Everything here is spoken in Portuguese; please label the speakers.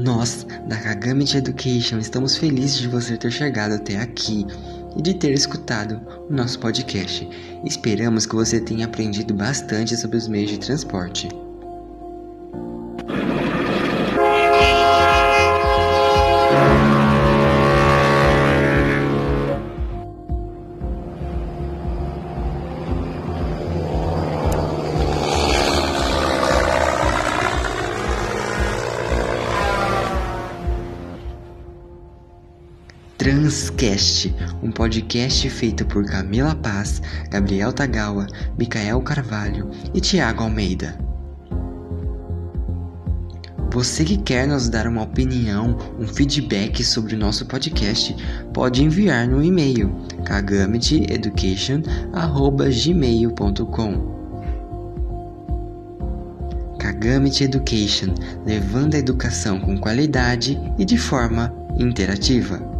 Speaker 1: Nós, da Kagami Education, estamos felizes de você ter chegado até aqui e de ter escutado o nosso podcast. Esperamos que você tenha aprendido bastante sobre os meios de transporte. Transcast, um podcast feito por Camila Paz, Gabriel Tagawa, Micael Carvalho e Tiago Almeida. Você que quer nos dar uma opinião, um feedback sobre o nosso podcast, pode enviar no e-mail kagamiteeducation@gmail.com. Kagamit Education, levando a educação com qualidade e de forma interativa.